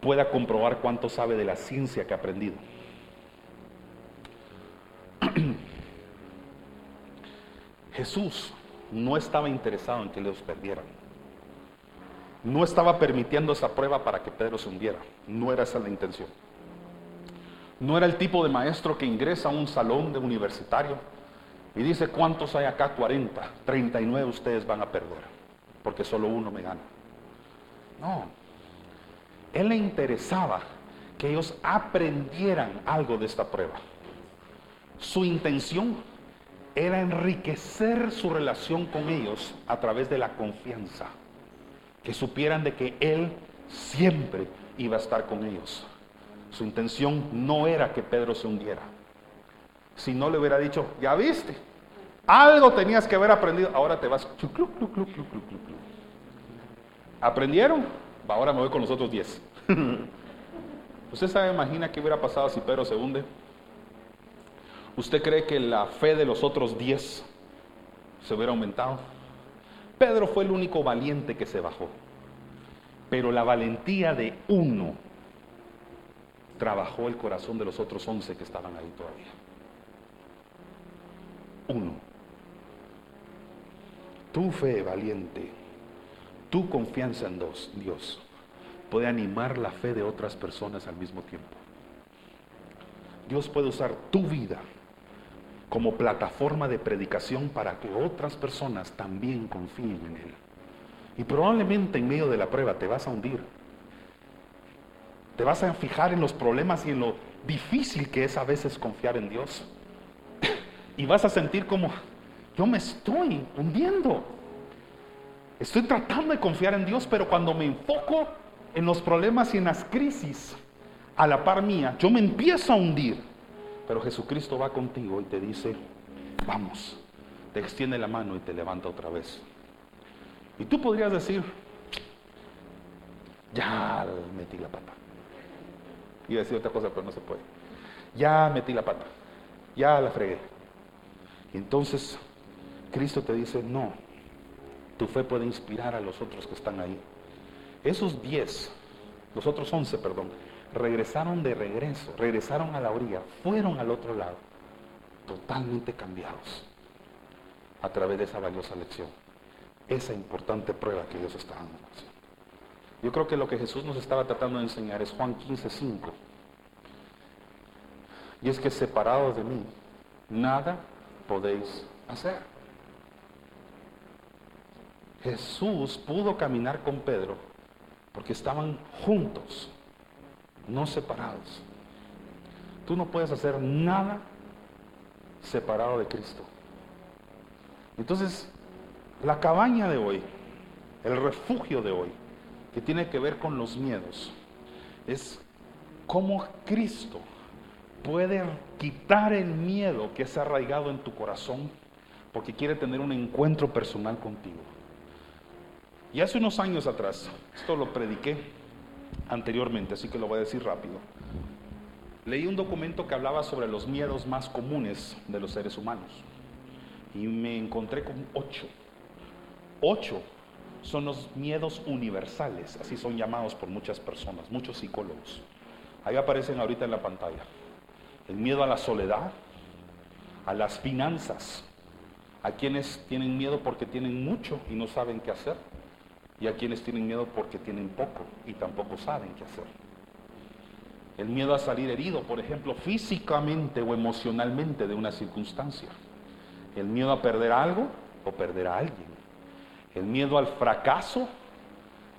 A: pueda comprobar cuánto sabe de la ciencia que ha aprendido. *clears throat* Jesús no estaba interesado en que los perdieran. No estaba permitiendo esa prueba para que Pedro se hundiera. No era esa la intención. No era el tipo de maestro que ingresa a un salón de universitario y dice, ¿cuántos hay acá? 40, 39 ustedes van a perder, porque solo uno me gana. No, él le interesaba que ellos aprendieran algo de esta prueba. Su intención era enriquecer su relación con ellos a través de la confianza, que supieran de que Él siempre iba a estar con ellos. Su intención no era que Pedro se hundiera. Si no le hubiera dicho, ya viste, algo tenías que haber aprendido, ahora te vas. ¿Aprendieron? Ahora me voy con los otros diez. *laughs* ¿Usted sabe, imagina qué hubiera pasado si Pedro se hunde? ¿Usted cree que la fe de los otros diez se hubiera aumentado. Pedro fue el único valiente que se bajó. Pero la valentía de uno trabajó el corazón de los otros once que estaban ahí todavía. Uno. Tu fe valiente, tu confianza en Dios puede animar la fe de otras personas al mismo tiempo. Dios puede usar tu vida como plataforma de predicación para que otras personas también confíen en Él. Y probablemente en medio de la prueba te vas a hundir. Te vas a fijar en los problemas y en lo difícil que es a veces confiar en Dios. *laughs* Y vas a sentir como, yo me estoy hundiendo. Estoy tratando de confiar en Dios, pero cuando me enfoco en los problemas y en las crisis a la par mía, yo me empiezo a hundir. Pero Jesucristo va contigo y te dice, vamos, te extiende la mano y te levanta otra vez. Y tú podrías decir, ya metí la pata. Y decir otra cosa, pero no se puede. Ya metí la pata. Ya la fregué. Y entonces Cristo te dice, no, tu fe puede inspirar a los otros que están ahí. Esos diez, los otros once, perdón, regresaron de regreso, regresaron a la orilla, fueron al otro lado, totalmente cambiados a través de esa valiosa lección, esa importante prueba que Dios está dando. Yo creo que lo que Jesús nos estaba tratando de enseñar es Juan 15, 5. Y es que separados de mí, nada podéis hacer. Jesús pudo caminar con Pedro porque estaban juntos no separados. Tú no puedes hacer nada separado de Cristo. Entonces, la cabaña de hoy, el refugio de hoy, que tiene que ver con los miedos, es cómo Cristo puede quitar el miedo que ha arraigado en tu corazón porque quiere tener un encuentro personal contigo. Y hace unos años atrás, esto lo prediqué anteriormente, así que lo voy a decir rápido. Leí un documento que hablaba sobre los miedos más comunes de los seres humanos y me encontré con ocho. Ocho son los miedos universales, así son llamados por muchas personas, muchos psicólogos. Ahí aparecen ahorita en la pantalla. El miedo a la soledad, a las finanzas, a quienes tienen miedo porque tienen mucho y no saben qué hacer y a quienes tienen miedo porque tienen poco y tampoco saben qué hacer. El miedo a salir herido, por ejemplo, físicamente o emocionalmente de una circunstancia. El miedo a perder algo o perder a alguien. El miedo al fracaso,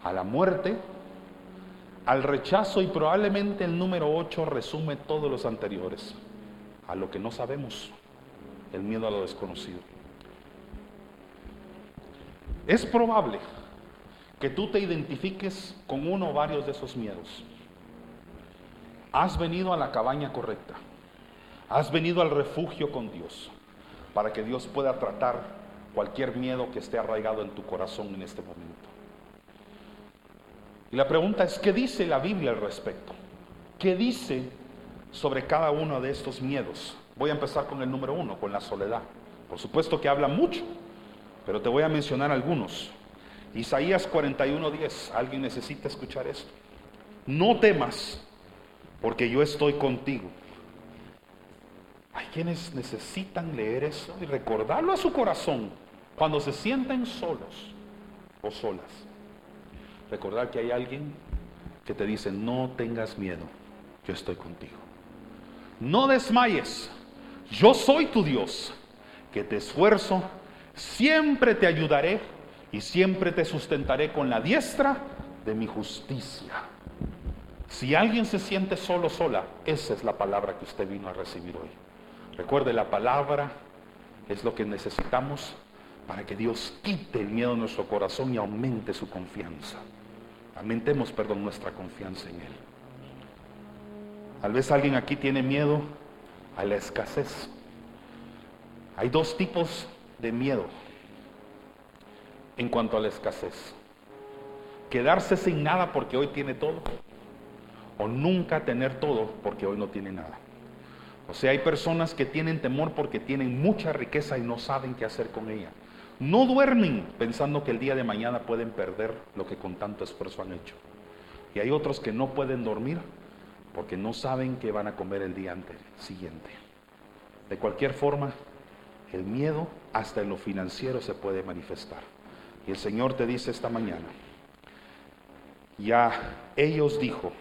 A: a la muerte, al rechazo y probablemente el número 8 resume todos los anteriores. A lo que no sabemos, el miedo a lo desconocido. Es probable que tú te identifiques con uno o varios de esos miedos. Has venido a la cabaña correcta. Has venido al refugio con Dios para que Dios pueda tratar cualquier miedo que esté arraigado en tu corazón en este momento. Y la pregunta es, ¿qué dice la Biblia al respecto? ¿Qué dice sobre cada uno de estos miedos? Voy a empezar con el número uno, con la soledad. Por supuesto que habla mucho, pero te voy a mencionar algunos. Isaías 41:10, alguien necesita escuchar esto. No temas, porque yo estoy contigo. Hay quienes necesitan leer eso y recordarlo a su corazón cuando se sienten solos o solas. Recordar que hay alguien que te dice, no tengas miedo, yo estoy contigo. No desmayes, yo soy tu Dios, que te esfuerzo, siempre te ayudaré y siempre te sustentaré con la diestra de mi justicia. Si alguien se siente solo, sola, esa es la palabra que usted vino a recibir hoy. Recuerde, la palabra es lo que necesitamos para que Dios quite el miedo de nuestro corazón y aumente su confianza. Aumentemos, perdón, nuestra confianza en Él. Tal vez alguien aquí tiene miedo a la escasez. Hay dos tipos de miedo en cuanto a la escasez. Quedarse sin nada porque hoy tiene todo. O nunca tener todo porque hoy no tiene nada. O sea, hay personas que tienen temor porque tienen mucha riqueza y no saben qué hacer con ella. No duermen pensando que el día de mañana pueden perder lo que con tanto esfuerzo han hecho. Y hay otros que no pueden dormir porque no saben qué van a comer el día siguiente. De cualquier forma, el miedo hasta en lo financiero se puede manifestar. Y el Señor te dice esta mañana, ya ellos dijo,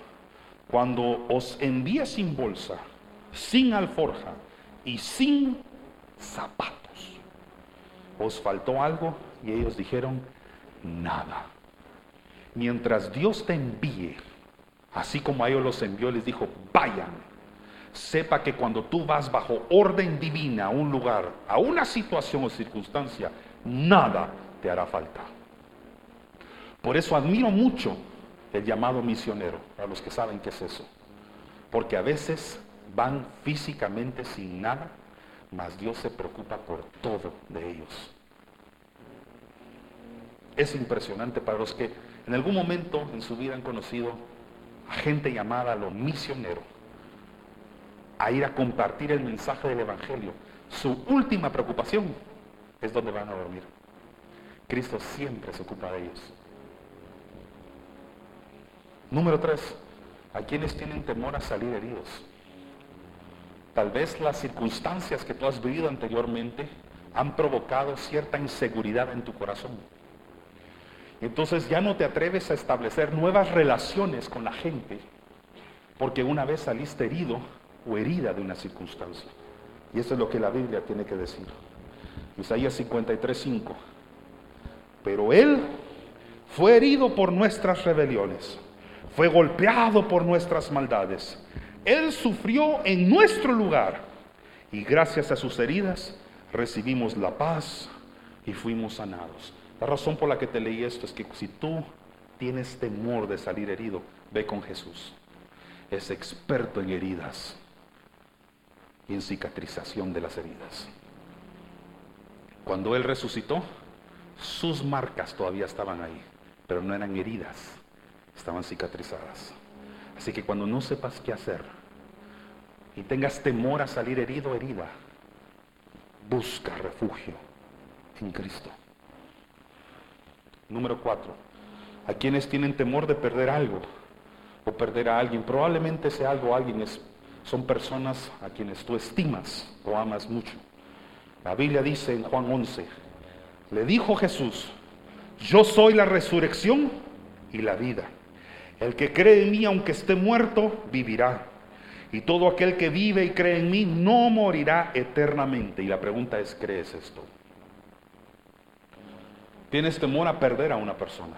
A: cuando os envíe sin bolsa, sin alforja y sin zapatos, ¿os faltó algo? Y ellos dijeron, nada. Mientras Dios te envíe, así como a ellos los envió, les dijo, vayan. Sepa que cuando tú vas bajo orden divina a un lugar, a una situación o circunstancia, nada te hará falta. Por eso admiro mucho el llamado misionero, a los que saben qué es eso. Porque a veces van físicamente sin nada, mas Dios se preocupa por todo de ellos. Es impresionante para los que en algún momento en su vida han conocido a gente llamada a lo misionero, a ir a compartir el mensaje del Evangelio. Su última preocupación es dónde van a dormir. Cristo siempre se ocupa de ellos. Número tres, a quienes tienen temor a salir heridos. Tal vez las circunstancias que tú has vivido anteriormente han provocado cierta inseguridad en tu corazón. Entonces ya no te atreves a establecer nuevas relaciones con la gente porque una vez saliste herido o herida de una circunstancia. Y eso es lo que la Biblia tiene que decir. Isaías 53:5. Pero Él fue herido por nuestras rebeliones, fue golpeado por nuestras maldades. Él sufrió en nuestro lugar y gracias a sus heridas recibimos la paz y fuimos sanados. La razón por la que te leí esto es que si tú tienes temor de salir herido, ve con Jesús. Es experto en heridas y en cicatrización de las heridas. Cuando Él resucitó, sus marcas todavía estaban ahí, pero no eran heridas, estaban cicatrizadas. Así que cuando no sepas qué hacer y tengas temor a salir herido o herida, busca refugio en Cristo. Número cuatro, a quienes tienen temor de perder algo o perder a alguien. Probablemente ese algo o alguien es, son personas a quienes tú estimas o amas mucho. La Biblia dice en Juan 11, le dijo Jesús, yo soy la resurrección y la vida. El que cree en mí, aunque esté muerto, vivirá. Y todo aquel que vive y cree en mí no morirá eternamente. Y la pregunta es, ¿crees esto? Tienes temor a perder a una persona.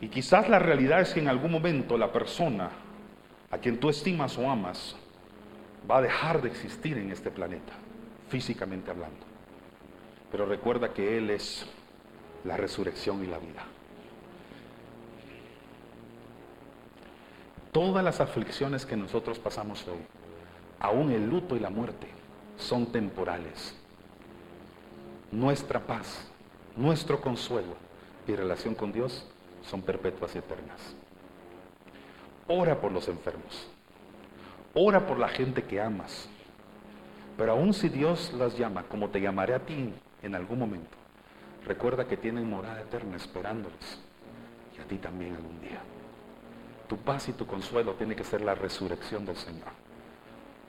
A: Y quizás la realidad es que en algún momento la persona a quien tú estimas o amas va a dejar de existir en este planeta, físicamente hablando. Pero recuerda que Él es la resurrección y la vida. Todas las aflicciones que nosotros pasamos hoy, aún el luto y la muerte, son temporales. Nuestra paz, nuestro consuelo y relación con Dios son perpetuas y eternas. Ora por los enfermos. Ora por la gente que amas. Pero aún si Dios las llama, como te llamaré a ti en algún momento, recuerda que tienen morada eterna esperándoles. Y a ti también algún día tu paz y tu consuelo tiene que ser la resurrección del Señor.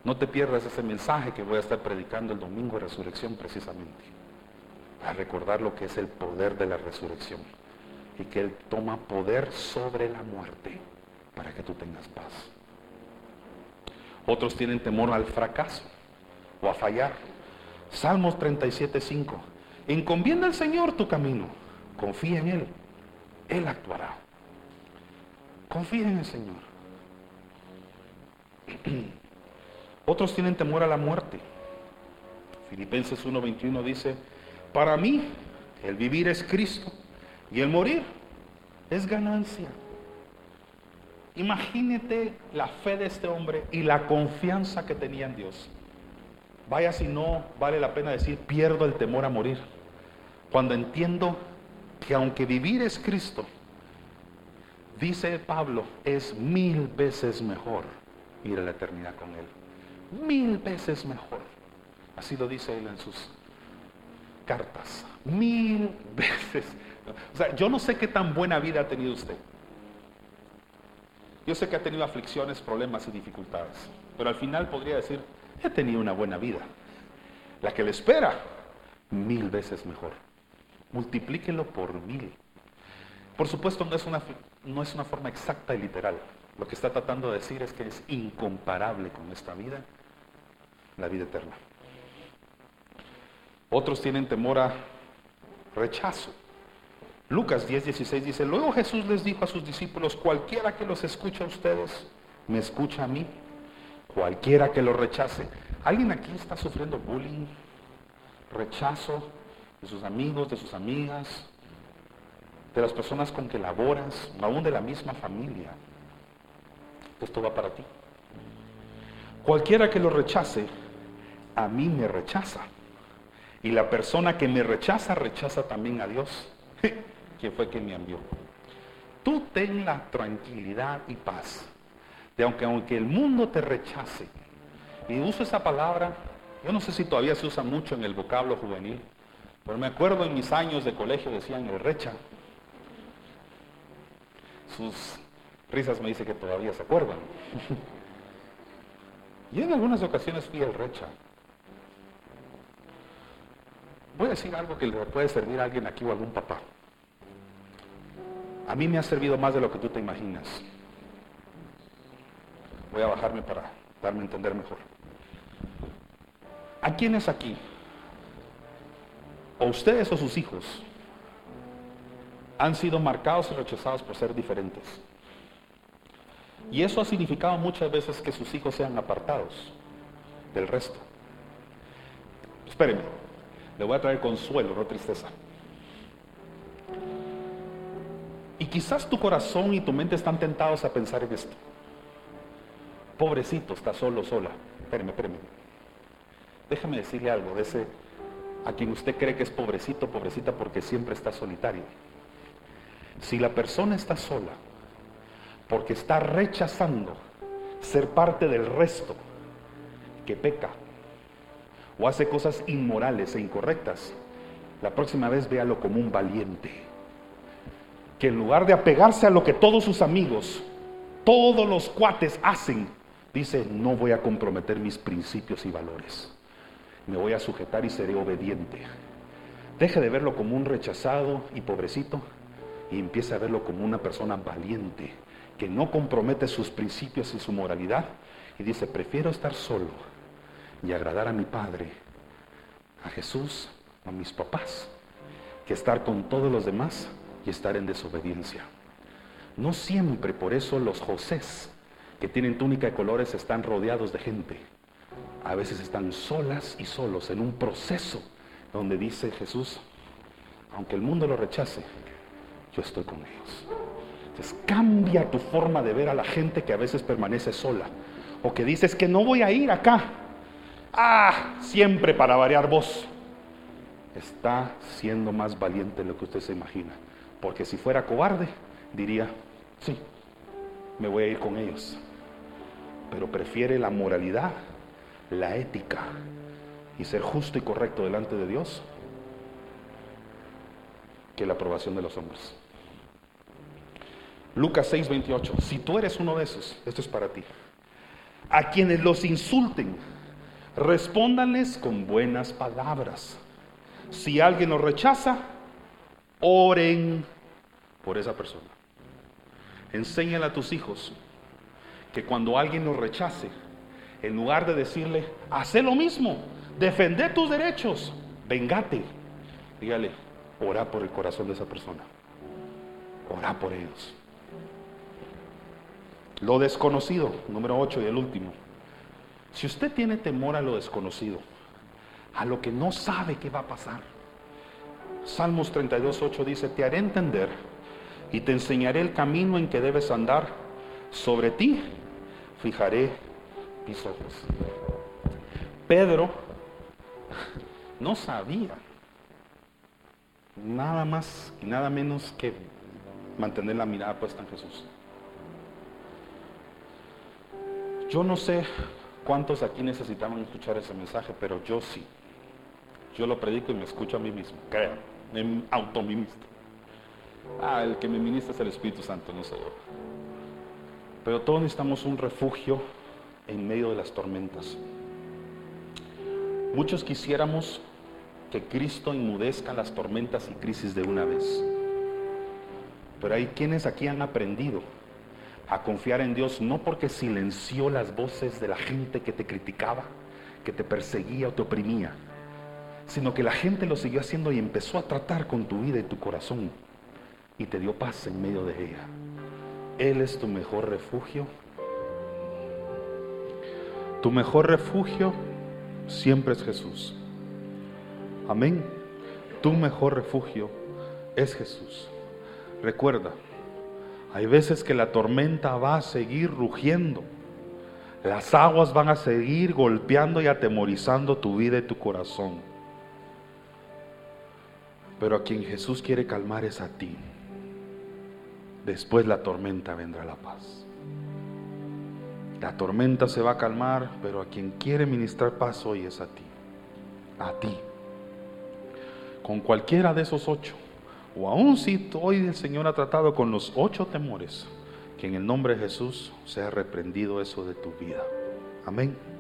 A: No te pierdas ese mensaje que voy a estar predicando el domingo de resurrección precisamente. A recordar lo que es el poder de la resurrección. Y que Él toma poder sobre la muerte para que tú tengas paz. Otros tienen temor al fracaso o a fallar. Salmos 37.5. Encomienda al Señor tu camino. Confía en Él. Él actuará. Confía en el Señor. *clears throat* Otros tienen temor a la muerte. Filipenses 1:21 dice, para mí el vivir es Cristo y el morir es ganancia. Imagínate la fe de este hombre y la confianza que tenía en Dios. Vaya si no vale la pena decir, pierdo el temor a morir. Cuando entiendo que aunque vivir es Cristo Dice Pablo, es mil veces mejor ir a la eternidad con Él. Mil veces mejor. Así lo dice Él en sus cartas, mil veces. O sea, yo no sé qué tan buena vida ha tenido usted. Yo sé que ha tenido aflicciones, problemas y dificultades, pero al final podría decir, he tenido una buena vida. La que le espera, mil veces mejor. Multiplíquelo por mil. Por supuesto, no es, una, no es una forma exacta y literal. Lo que está tratando de decir es que es incomparable con esta vida, la vida eterna. Otros tienen temor a rechazo. Lucas 10, 16 dice, luego Jesús les dijo a sus discípulos, cualquiera que los escuche a ustedes, me escucha a mí. Cualquiera que los rechace. ¿Alguien aquí está sufriendo bullying, rechazo de sus amigos, de sus amigas, de las personas con que laboras, aún de la misma familia? Esto va para ti. Cualquiera que lo rechace, a mí me rechaza. Y la persona que me rechaza, rechaza también a Dios, *laughs* quien fue quien me envió. Tú ten la tranquilidad y paz de aunque, aunque el mundo te rechace, y uso esa palabra, yo no sé si todavía se usa mucho en el vocablo juvenil, pero me acuerdo en mis años de colegio decían el recha. Sus risas me dicen que todavía se acuerdan. *laughs* y en algunas ocasiones fui el recha. Voy a decir algo que le puede servir a alguien aquí o a algún papá. A mí me ha servido más de lo que tú te imaginas. Voy a bajarme para darme a entender mejor. ¿A quiénes aquí? O ustedes o sus hijos han sido marcados y rechazados por ser diferentes. Y eso ha significado muchas veces que sus hijos sean apartados del resto. Espérenme, le voy a traer consuelo, no tristeza. Y quizás tu corazón y tu mente están tentados a pensar en esto. Pobrecito, está solo, sola. Espérame, espérame. Déjame decirle algo de ese a quien usted cree que es pobrecito, pobrecita, porque siempre está solitario. Si la persona está sola, porque está rechazando ser parte del resto que peca, o hace cosas inmorales e incorrectas, la próxima vez véalo como un valiente. Que en lugar de apegarse a lo que todos sus amigos, todos los cuates hacen, dice, no voy a comprometer mis principios y valores. Me voy a sujetar y seré obediente. Deje de verlo como un rechazado y pobrecito y empiece a verlo como una persona valiente, que no compromete sus principios y su moralidad y dice, prefiero estar solo y agradar a mi Padre, a Jesús, a mis papás, que estar con todos los demás y estar en desobediencia. No siempre por eso los Josés que tienen túnica de colores están rodeados de gente. A veces están solas y solos en un proceso donde dice Jesús, aunque el mundo lo rechace, yo estoy con ellos. Entonces cambia tu forma de ver a la gente que a veces permanece sola o que dices que no voy a ir acá ah, siempre para variar vos, está siendo más valiente de lo que usted se imagina. Porque si fuera cobarde, diría, sí, me voy a ir con ellos. Pero prefiere la moralidad, la ética y ser justo y correcto delante de Dios que la aprobación de los hombres. Lucas 6:28, si tú eres uno de esos, esto es para ti. A quienes los insulten, Respóndanles con buenas palabras. Si alguien los rechaza, oren por esa persona. Enséñale a tus hijos que cuando alguien los rechace, en lugar de decirle, hace lo mismo, defende tus derechos, vengate, dígale, ora por el corazón de esa persona. Ora por ellos. Lo desconocido, número 8 y el último. Si usted tiene temor a lo desconocido, a lo que no sabe qué va a pasar, Salmos 32.8 dice, te haré entender y te enseñaré el camino en que debes andar. Sobre ti fijaré mis ojos. Pedro no sabía nada más y nada menos que mantener la mirada puesta en Jesús. Yo no sé ¿Cuántos aquí necesitaban escuchar ese mensaje? Pero yo sí. Yo lo predico y me escucho a mí mismo, crean, me autoministro. Ah, el que me ministra es el Espíritu Santo, no soy. Pero todos necesitamos un refugio en medio de las tormentas. Muchos quisiéramos que Cristo inmudezca las tormentas y crisis de una vez. Pero hay quienes aquí han aprendido a confiar en Dios no porque silenció las voces de la gente que te criticaba, que te perseguía o te oprimía, sino que la gente lo siguió haciendo y empezó a tratar con tu vida y tu corazón y te dio paz en medio de ella. Él es tu mejor refugio. Tu mejor refugio siempre es Jesús. Amén. Tu mejor refugio es Jesús. Recuerda, hay veces que la tormenta va a seguir rugiendo. Las aguas van a seguir golpeando y atemorizando tu vida y tu corazón. Pero a quien Jesús quiere calmar es a ti. Después la tormenta vendrá la paz. La tormenta se va a calmar, pero a quien quiere ministrar paz hoy es a ti. A ti. Con cualquiera de esos ocho. O aún si hoy el Señor ha tratado con los ocho temores, que en el nombre de Jesús sea reprendido eso de tu vida. Amén.